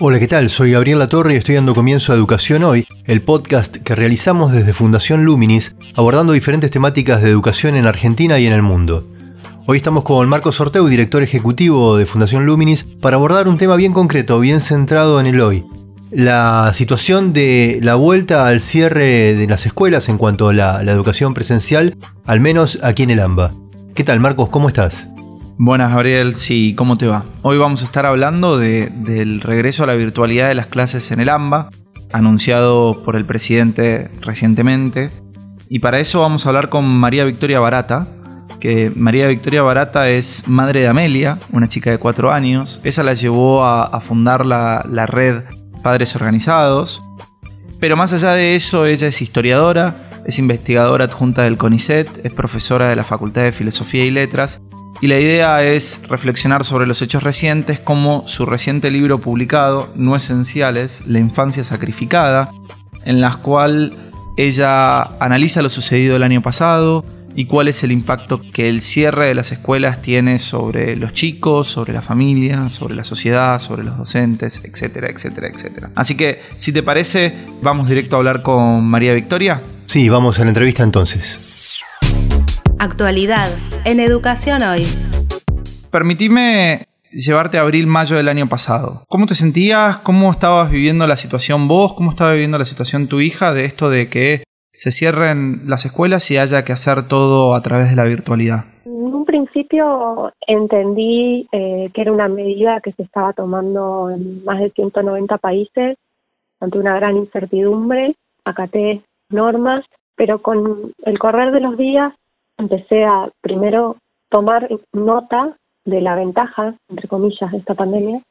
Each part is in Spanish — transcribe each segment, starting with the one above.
Hola, ¿qué tal? Soy Gabriel Latorre y estoy dando comienzo a Educación Hoy, el podcast que realizamos desde Fundación Luminis, abordando diferentes temáticas de educación en Argentina y en el mundo. Hoy estamos con Marcos Sorteu, director ejecutivo de Fundación Luminis, para abordar un tema bien concreto, bien centrado en el hoy. La situación de la vuelta al cierre de las escuelas en cuanto a la, educación presencial, al menos aquí en el AMBA. ¿Qué tal Marcos? ¿Cómo estás? Buenas Gabriel, sí, ¿cómo te va? Hoy vamos a estar hablando del regreso a la virtualidad de las clases en el AMBA, anunciado por el presidente recientemente. Y para eso vamos a hablar con María Victoria Barata, que María Victoria Barata es madre de Amelia, una chica de 4 años. Esa la llevó a, fundar la, la, red Padres Organizados. Pero más allá de eso, ella es historiadora, es investigadora adjunta del CONICET, es profesora de la Facultad de Filosofía y Letras. Y la idea es reflexionar sobre los hechos recientes como su reciente libro publicado, No Esenciales, La Infancia Sacrificada, en la cual ella analiza lo sucedido el año pasado, y cuál es el impacto que el cierre de las escuelas tiene sobre los chicos, sobre la familia, sobre la sociedad, sobre los docentes, etcétera, etcétera, etcétera. Así que, si te parece, vamos directo a hablar con María Victoria. Sí, vamos a la entrevista entonces. Actualidad en Educación Hoy. Permitime llevarte a abril-mayo del año pasado. ¿Cómo te sentías? ¿Cómo estabas viviendo la situación vos? ¿Cómo estaba viviendo la situación tu hija de esto de que se cierren las escuelas y haya que hacer todo a través de la virtualidad? En un principio entendí eh, que era una medida que se estaba tomando en más de 190 países ante una gran incertidumbre, acaté normas, pero con el correr de los días empecé a primero tomar nota de la ventaja, entre comillas, de esta pandemia,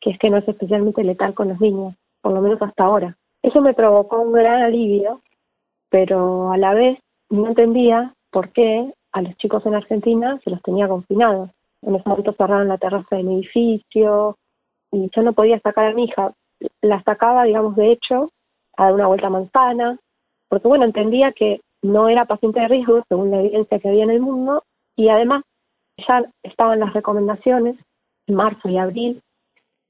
que es que no es especialmente letal con los niños, por lo menos hasta ahora. Eso me provocó un gran alivio pero a la vez no entendía por qué a los chicos en Argentina se los tenía confinados. En ese momento cerraron la terraza de mi edificio y yo no podía sacar a mi hija. La sacaba, digamos, de hecho, a dar una vuelta a manzana, porque bueno, entendía que no era paciente de riesgo según la evidencia que había en el mundo y además ya estaban las recomendaciones en marzo y abril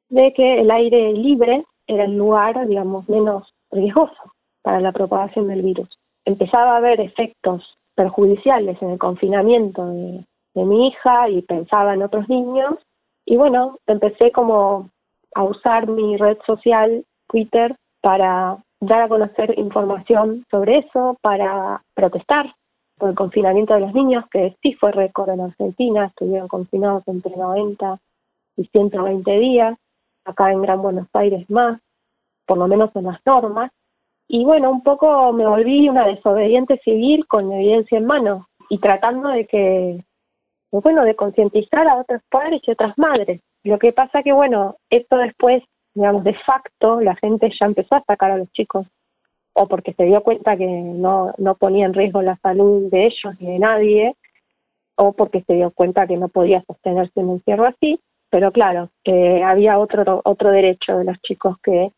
de que el aire libre era el lugar, digamos, menos riesgoso para la propagación del virus. Empezaba a haber efectos perjudiciales en el confinamiento de, mi hija y pensaba en otros niños y bueno, empecé como a usar mi red social Twitter para dar a conocer información sobre eso, para protestar por el confinamiento de los niños, que sí fue récord en Argentina, estuvieron confinados entre 90 y 120 días, acá en Gran Buenos Aires más, por lo menos en las normas, y bueno, un poco me volví una desobediente civil con evidencia en mano y tratando de que, bueno, de concientizar a otros padres y otras madres. Lo que pasa que, bueno, esto después, digamos, de facto, la gente ya empezó a sacar a los chicos o porque se dio cuenta que no, no ponía en riesgo la salud de ellos ni de nadie, o porque se dio cuenta que no podía sostenerse en un encierro así, pero claro, eh, había otro, otro derecho de los chicos que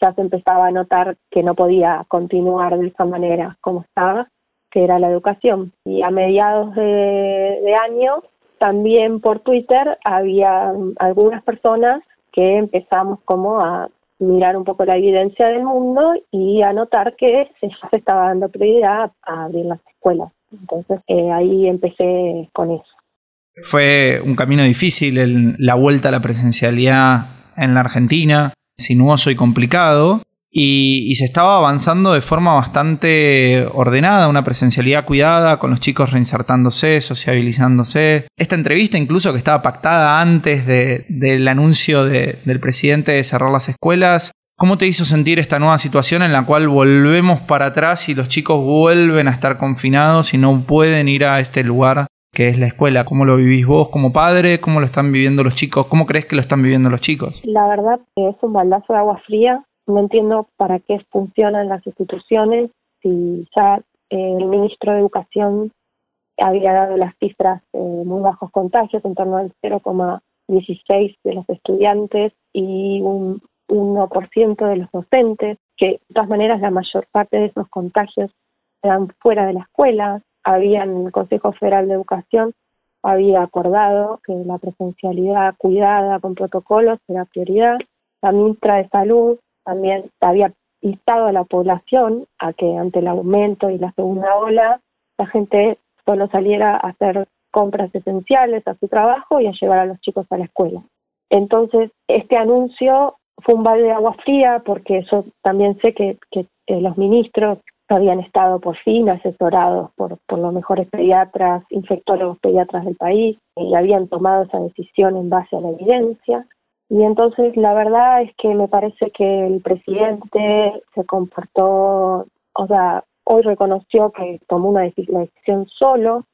ya se empezaba a notar que no podía continuar de esa manera como estaba, que era la educación. Y a mediados de, año, también por Twitter, había algunas personas que empezamos como a mirar un poco la evidencia del mundo y a notar que se, se estaba dando prioridad a abrir las escuelas. Entonces eh, ahí empecé con eso. Fue un camino difícil la vuelta a la presencialidad en la Argentina sinuoso y complicado. Y, se estaba avanzando de forma bastante ordenada, una presencialidad cuidada, con los chicos reinsertándose, sociabilizándose. Esta entrevista incluso que estaba pactada antes del anuncio del presidente de cerrar las escuelas, ¿cómo te hizo sentir esta nueva situación en la cual volvemos para atrás y los chicos vuelven a estar confinados y no pueden ir a este lugar que es la escuela. ¿Cómo lo vivís vos como padre? ¿Cómo lo están viviendo los chicos? ¿Cómo crees que lo están viviendo los chicos? La verdad es un baldazo de agua fría. No entiendo para qué funcionan las instituciones si ya el ministro de Educación había dado las cifras de muy bajos contagios, en torno al 0,16 de los estudiantes y un 1% de los docentes, que de todas maneras la mayor parte de esos contagios eran fuera de la escuela. Había en el Consejo Federal de Educación había acordado que la presencialidad cuidada con protocolos era prioridad. La ministra de Salud también había instado a la población a que ante el aumento y la segunda ola la gente solo saliera a hacer compras esenciales a su trabajo y a llevar a los chicos a la escuela. Entonces, este anuncio fue un balde de agua fría porque eso también sé que, que los ministros habían estado por fin asesorados por, por los mejores pediatras, infectólogos pediatras del país y habían tomado esa decisión en base a la evidencia. Y entonces la verdad es que me parece que el presidente se comportó, o sea, hoy reconoció que tomó una decisión solo,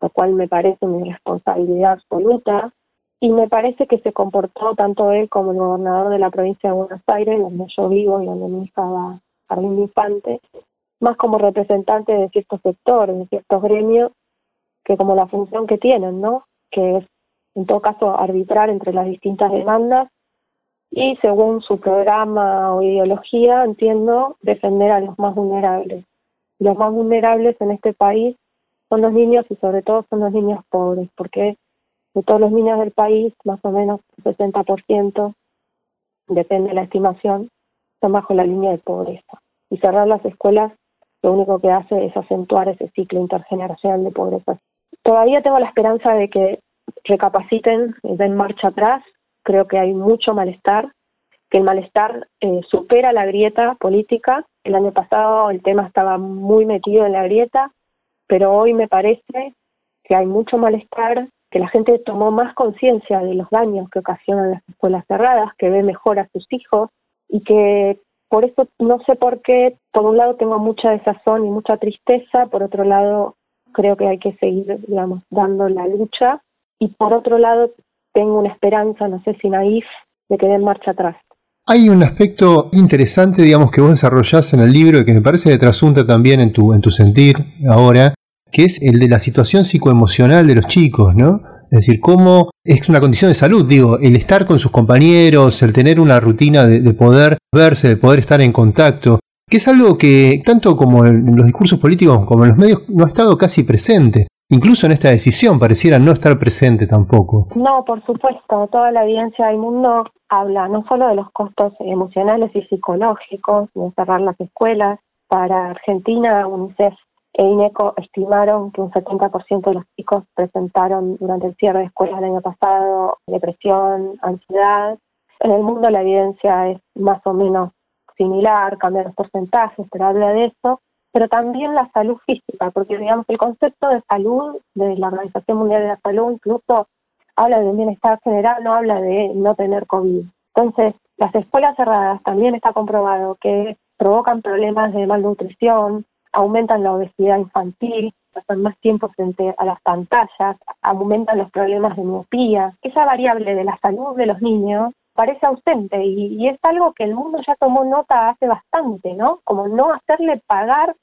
lo cual me parece una responsabilidad absoluta, y me parece que se comportó tanto él como el gobernador de la provincia de Buenos Aires, donde yo vivo y donde mi hija va jardín infante, más como representante de ciertos sectores, de ciertos gremios, que como la función que tienen, ¿no? Que es, en todo caso, arbitrar entre las distintas demandas y, según su programa o ideología, entiendo, defender a los más vulnerables. Los más vulnerables en este país son los niños y sobre todo son los niños pobres, porque de todos los niños del país, más o menos el 60%, depende de la estimación, están bajo la línea de pobreza. Y cerrar las escuelas lo único que hace es acentuar ese ciclo intergeneracional de pobreza. Todavía tengo la esperanza de que recapaciten den marcha atrás. Creo que hay mucho malestar, que el malestar eh, supera la grieta política. El año pasado el tema estaba muy metido en la grieta, pero hoy me parece que hay mucho malestar, que la gente tomó más conciencia de los daños que ocasionan las escuelas cerradas, que ve mejor a sus hijos y que por eso no sé por qué, por un lado tengo mucha desazón y mucha tristeza, por otro lado creo que hay que seguir, digamos, dando la lucha y por otro lado tengo una esperanza, no sé si naif, de que den marcha atrás. Hay un aspecto interesante, digamos, que vos desarrollás en el libro y que me parece que trasunta también en tu, en tu sentir ahora, que es el de la situación psicoemocional de los chicos, ¿no? Es decir, cómo es una condición de salud, digo, el estar con sus compañeros, el tener una rutina de, poder verse, de poder estar en contacto, que es algo que tanto como en los discursos políticos como en los medios no ha estado casi presente. Incluso en esta decisión pareciera no estar presente tampoco. No, por supuesto, toda la evidencia del mundo habla no solo de los costos emocionales y psicológicos, de cerrar las escuelas. Para Argentina, UNICEF e INECO estimaron que un 70% de los chicos presentaron durante el cierre de escuelas el año pasado depresión, ansiedad. En el mundo la evidencia es más o menos similar, cambia los porcentajes, pero habla de eso, pero también la salud física, porque digamos el concepto de salud de la Organización Mundial de la Salud incluso habla de un bienestar general, no habla de no tener COVID. Entonces, las escuelas cerradas también está comprobado que provocan problemas de malnutrición, aumentan la obesidad infantil, pasan más tiempo frente a las pantallas, aumentan los problemas de miopía. Esa variable de la salud de los niños parece ausente y, es algo que el mundo ya tomó nota hace bastante, ¿no? Como no hacerle pagar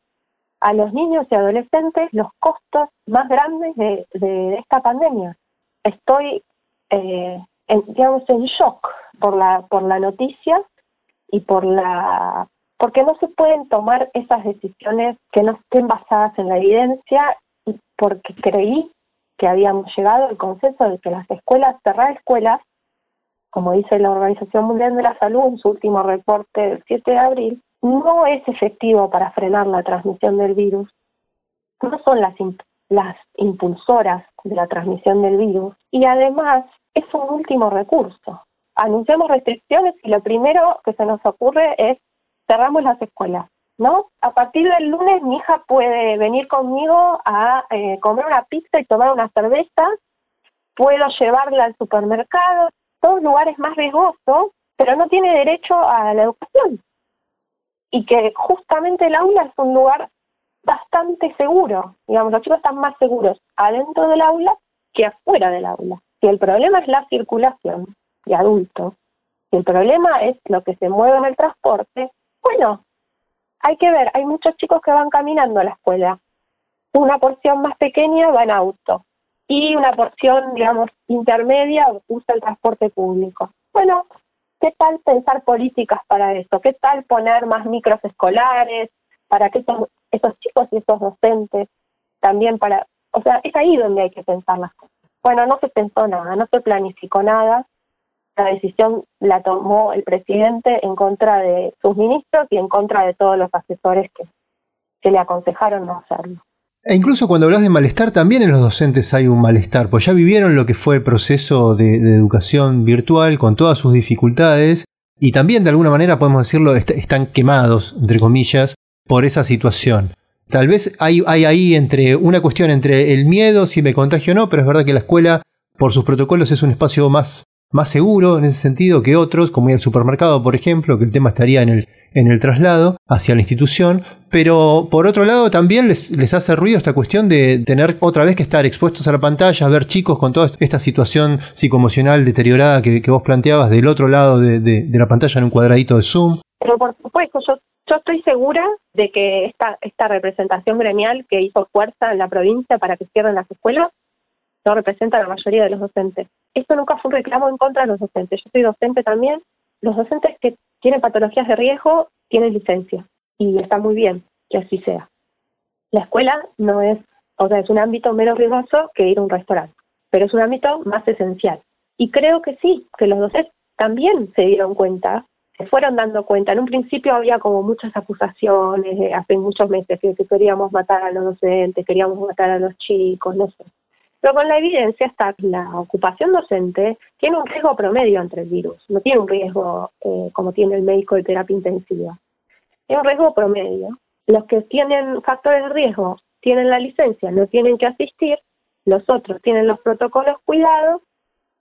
a los niños y adolescentes los costos más grandes de, esta pandemia. Estoy, eh, en, digamos, en shock por la, por la noticia y por la porque no se pueden tomar esas decisiones que no estén basadas en la evidencia y porque creí que habíamos llegado al consenso de que las escuelas, cerrar escuelas, como dice la Organización Mundial de la Salud en su último reporte del 7 de abril, no es efectivo para frenar la transmisión del virus. No son las, las impulsoras de la transmisión del virus y además es un último recurso. Anunciamos restricciones y lo primero que se nos ocurre es cerramos las escuelas, ¿no? A partir del lunes mi hija puede venir conmigo a eh, comer una pizza y tomar una cerveza, puedo llevarla al supermercado, todos lugares más riesgosos, pero no tiene derecho a la educación. Y que justamente el aula es un lugar bastante seguro, digamos, los chicos están más seguros adentro del aula que afuera del aula. Si el problema es la circulación de adultos, si el problema es lo que se mueve en el transporte, bueno, hay que ver, hay muchos chicos que van caminando a la escuela. Una porción más pequeña va en auto y una porción, digamos, intermedia usa el transporte público. Bueno, ¿qué tal pensar políticas para eso? ¿Qué tal poner más micros escolares para que esos, esos chicos y esos docentes también para... O sea, es ahí donde hay que pensar las cosas. Bueno, no se pensó nada, no se planificó nada. La decisión la tomó el presidente en contra de sus ministros y en contra de todos los asesores que, que le aconsejaron no hacerlo. E incluso cuando hablas de malestar, también en los docentes hay un malestar, pues ya vivieron lo que fue el proceso de, educación virtual con todas sus dificultades y también de alguna manera podemos decirlo, están quemados, entre comillas, por esa situación. Tal vez hay, hay ahí entre una cuestión entre el miedo, si me contagio o no, pero es verdad que la escuela, por sus protocolos, es un espacio más más seguro en ese sentido que otros, como ir al supermercado, por ejemplo, que el tema estaría en el, en el traslado hacia la institución, pero por otro lado también les, les hace ruido esta cuestión de tener otra vez que estar expuestos a la pantalla, ver chicos con toda esta situación psicoemocional deteriorada que, vos planteabas del otro lado de, de, la pantalla en un cuadradito de Zoom. Pero por supuesto, yo, yo estoy segura de que esta, esta representación gremial que hizo fuerza en la provincia para que cierren las escuelas no representa a la mayoría de los docentes. Esto nunca fue un reclamo en contra de los docentes. Yo soy docente también. Los docentes que tienen patologías de riesgo tienen licencia y está muy bien que así sea. La escuela no es, o sea, es un ámbito menos riesgoso que ir a un restaurante, pero es un ámbito más esencial. Y creo que sí, que los docentes también se dieron cuenta, se fueron dando cuenta. En un principio había como muchas acusaciones, hace muchos meses que queríamos matar a los docentes, queríamos matar a los chicos, no sé. Pero con la evidencia está que la ocupación docente tiene un riesgo promedio entre el virus, no tiene un riesgo eh, como tiene el médico de terapia intensiva. Es un riesgo promedio. Los que tienen factores de riesgo tienen la licencia, no tienen que asistir, los otros tienen los protocolos cuidados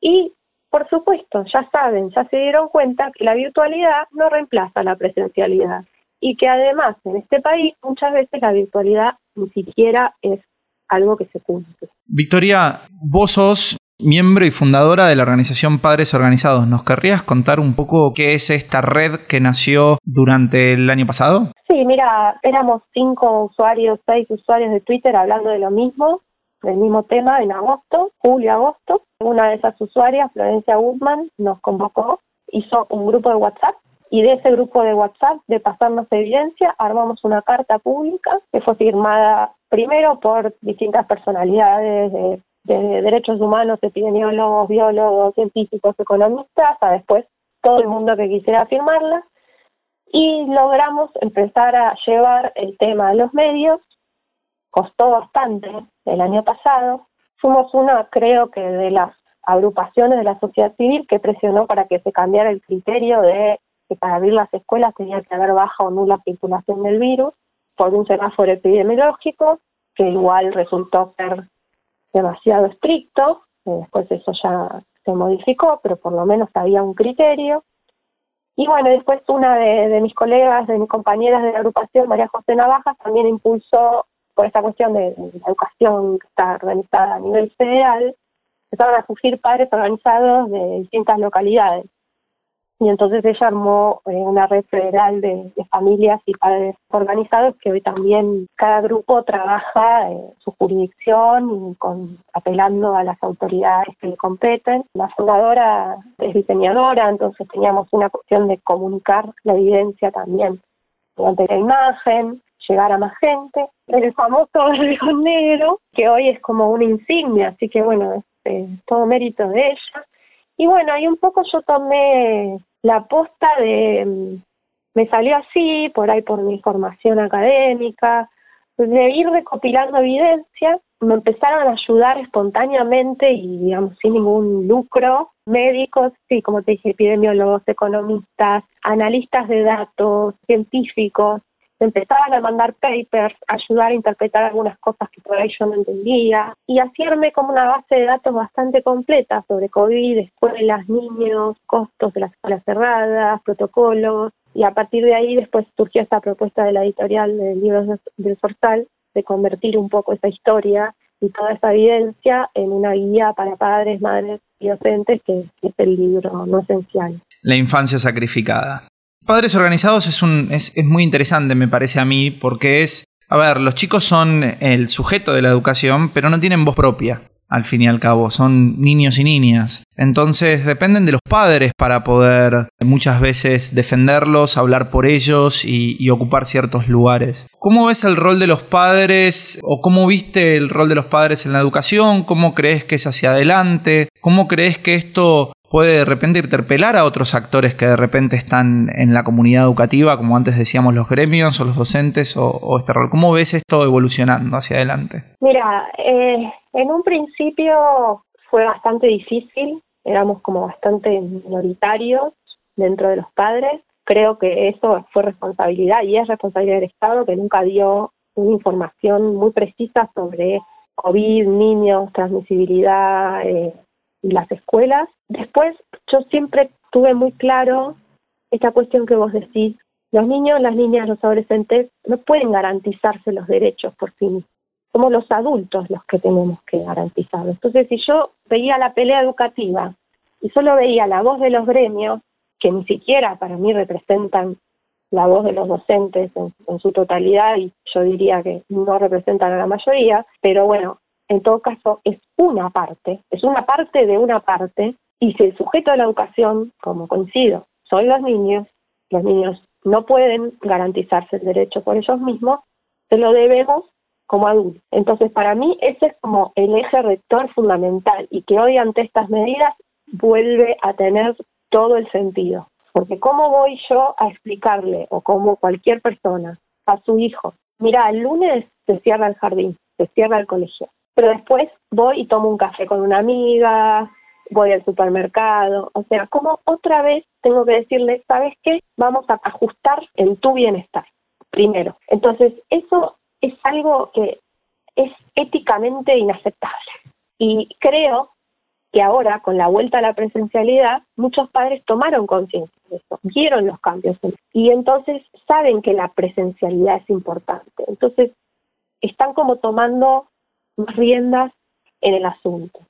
y, por supuesto, ya saben, ya se dieron cuenta que la virtualidad no reemplaza la presencialidad y que además en este país muchas veces la virtualidad ni siquiera es algo que se cumple. Victoria, vos sos miembro y fundadora de la organización Padres Organizados. ¿Nos querrías contar un poco qué es esta red que nació durante el año pasado? Sí, mira, éramos cinco usuarios, seis usuarios de Twitter hablando de lo mismo, del mismo tema en agosto, julio-agosto. Una de esas usuarias, Florencia Guzmán, nos convocó, hizo un grupo de WhatsApp y de ese grupo de WhatsApp de pasarnos evidencia armamos una carta pública que fue firmada primero por distintas personalidades de, derechos humanos, epidemiólogos, biólogos, científicos, economistas, a después todo el mundo que quisiera firmarla y logramos empezar a llevar el tema a los medios. Costó bastante el año pasado. Fuimos una, creo que, de las agrupaciones de la sociedad civil que presionó para que se cambiara el criterio de que para abrir las escuelas tenía que haber baja o nula circulación del virus por un semáforo epidemiológico que igual resultó ser demasiado estricto, después eso ya se modificó, pero por lo menos había un criterio. Y bueno, después una de, mis colegas, de mis compañeras de la agrupación, María José Navajas, también impulsó por esta cuestión de, de la educación que está organizada a nivel federal, empezaron a surgir padres organizados de distintas localidades y entonces ella armó eh, una red federal de, familias y padres organizados que hoy también cada grupo trabaja en su jurisdicción y con apelando a las autoridades que le competen. La fundadora es diseñadora, entonces teníamos una cuestión de comunicar la evidencia también mediante la imagen, llegar a más gente. El famoso Río Negro, que hoy es como una insignia, así que bueno, es eh, todo mérito de ella. Y bueno, ahí un poco yo tomé la posta de, mm, me salió así, por ahí por mi formación académica, de ir recopilando evidencia, me empezaron a ayudar espontáneamente y, digamos, sin ningún lucro, médicos, sí, como te dije, epidemiólogos, economistas, analistas de datos, científicos, empezaban a mandar papers, ayudar a interpretar algunas cosas que por ahí yo no entendía y hacerme como una base de datos bastante completa sobre COVID, escuelas, niños, costos de las escuelas cerradas, protocolos y a partir de ahí después surgió esta propuesta de la editorial de libros del Sorsal de convertir un poco esa historia y toda esa evidencia en una guía para padres, madres y docentes que es el libro no esencial. La infancia sacrificada. Padres organizados es, un, es, es muy interesante, me parece a mí, porque es, a ver, los chicos son el sujeto de la educación, pero no tienen voz propia al fin y al cabo, son niños y niñas. Entonces dependen de los padres para poder muchas veces defenderlos, hablar por ellos y, ocupar ciertos lugares. ¿Cómo ves el rol de los padres o cómo viste el rol de los padres en la educación? ¿Cómo crees que es hacia adelante? ¿Cómo crees que esto puede de repente interpelar a otros actores que de repente están en la comunidad educativa, como antes decíamos los gremios o los docentes o, este rol? ¿Cómo ves esto evolucionando hacia adelante? Mira, eh, en un principio fue bastante difícil, éramos como bastante minoritarios dentro de los padres. Creo que eso fue responsabilidad y es responsabilidad del Estado que nunca dio una información muy precisa sobre COVID, niños, transmisibilidad, eh, las escuelas. Después, yo siempre tuve muy claro esta cuestión que vos decís, los niños, las niñas, los adolescentes no pueden garantizarse los derechos por sí mismos. Somos los adultos los que tenemos que garantizarlo. Entonces, si yo veía la pelea educativa y solo veía la voz de los gremios, que ni siquiera para mí representan la voz de los docentes en, su totalidad y yo diría que no representan a la mayoría, pero bueno, en todo caso es una parte, es una parte de una parte, y si el sujeto de la educación, como coincido, son los niños, los niños no pueden garantizarse el derecho por ellos mismos, se lo debemos como adultos. Entonces, para mí ese es como el eje rector fundamental y que hoy ante estas medidas vuelve a tener todo el sentido. Porque ¿cómo voy yo a explicarle, o como cualquier persona, a su hijo, mira, el lunes se cierra el jardín, se cierra el colegio, pero después voy y tomo un café con una amiga, voy al supermercado, o sea, como otra vez tengo que decirle, ¿sabes qué? Vamos a ajustar en tu bienestar, primero. Entonces, eso es algo que es éticamente inaceptable. Y creo que ahora, con la vuelta a la presencialidad, muchos padres tomaron conciencia de eso, vieron los cambios y entonces saben que la presencialidad es importante. Entonces, están como tomando riendas en el asunto.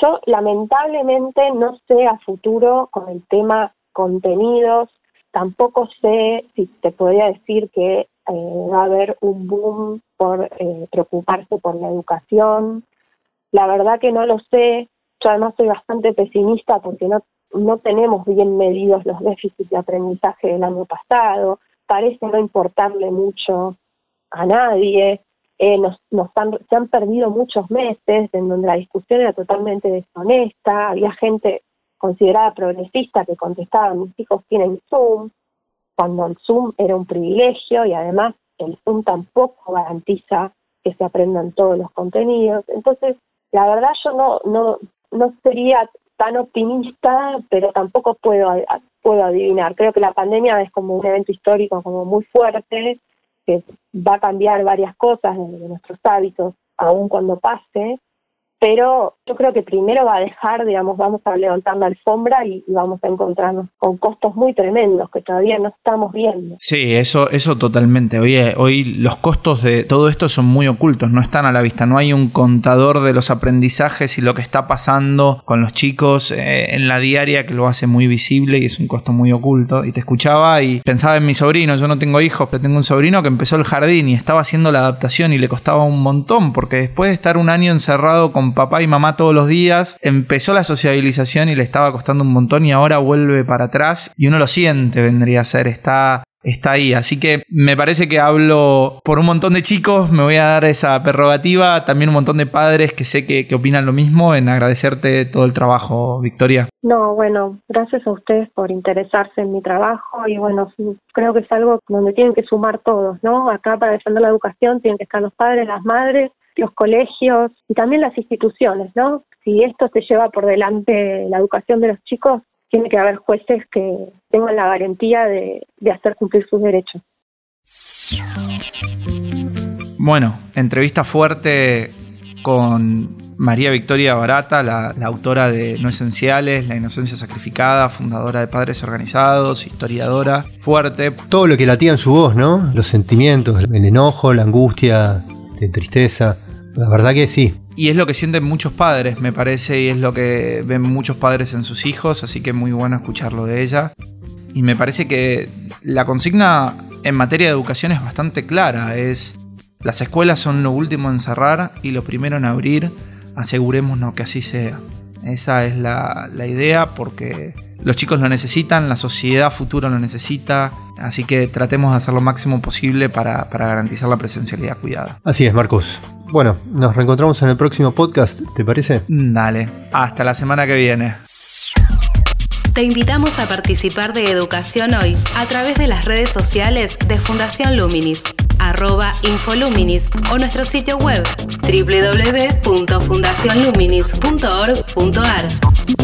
Yo lamentablemente no sé a futuro con el tema contenidos, tampoco sé si te podría decir que eh, va a haber un boom por eh, preocuparse por la educación. La verdad que no lo sé. Yo además soy bastante pesimista porque no, no tenemos bien medidos los déficits de aprendizaje del año pasado. Parece no importarle mucho a nadie. Eh, nos, nos han, se han perdido muchos meses en donde la discusión era totalmente deshonesta, había gente considerada progresista que contestaba, mis hijos tienen Zoom, cuando el Zoom era un privilegio y además el Zoom tampoco garantiza que se aprendan todos los contenidos. Entonces, la verdad yo no, no, no sería tan optimista, pero tampoco puedo, puedo adivinar. Creo que la pandemia es como un evento histórico como muy fuerte que va a cambiar varias cosas de, nuestros hábitos, aun cuando pase, pero yo creo que primero va a dejar, digamos, vamos a levantar la alfombra y, vamos a encontrarnos con costos muy tremendos que todavía no estamos viendo. Sí, eso, eso totalmente. Hoy, hoy los costos de todo esto son muy ocultos, no están a la vista, no hay un contador de los aprendizajes y lo que está pasando con los chicos eh, en la diaria que lo hace muy visible y es un costo muy oculto. Y te escuchaba y pensaba en mi sobrino, yo no tengo hijos, pero tengo un sobrino que empezó el jardín y estaba haciendo la adaptación y le costaba un montón, porque después de estar un año encerrado con papá y mamá todos los días, empezó la sociabilización y le estaba costando un montón y ahora vuelve para atrás y uno lo siente, vendría a ser, está está ahí. Así que me parece que hablo por un montón de chicos, me voy a dar esa prerrogativa, también un montón de padres que sé que, que, opinan lo mismo, en agradecerte todo el trabajo, Victoria. No, bueno, gracias a ustedes por interesarse en mi trabajo y bueno, creo que es algo donde tienen que sumar todos, ¿no? Acá para defender la educación tienen que estar los padres, las madres los colegios y también las instituciones, ¿no? Si esto se lleva por delante la educación de los chicos, tiene que haber jueces que tengan la garantía de, hacer cumplir sus derechos. Bueno, entrevista fuerte con María Victoria Barata, la, la, autora de No Esenciales, La Inocencia Sacrificada, fundadora de Padres Organizados, historiadora, fuerte. Todo lo que latía en su voz, ¿no? Los sentimientos, el enojo, la angustia, tristeza. La verdad que sí. Y es lo que sienten muchos padres, me parece, y es lo que ven muchos padres en sus hijos, así que muy bueno escucharlo de ella. Y me parece que la consigna en materia de educación es bastante clara. Es las escuelas son lo último en cerrar y lo primero en abrir. Asegurémonos que así sea. Esa es la, la idea porque los chicos lo necesitan, la sociedad futura lo necesita, así que tratemos de hacer lo máximo posible para, para, garantizar la presencialidad cuidada. Así es, Marcos. Bueno, nos reencontramos en el próximo podcast, ¿te parece? Dale, hasta la semana que viene. Te invitamos a participar de Educación Hoy a través de las redes sociales de Fundación Luminis, arroba Infoluminis o nuestro sitio web www.fundacionluminis.org.ar.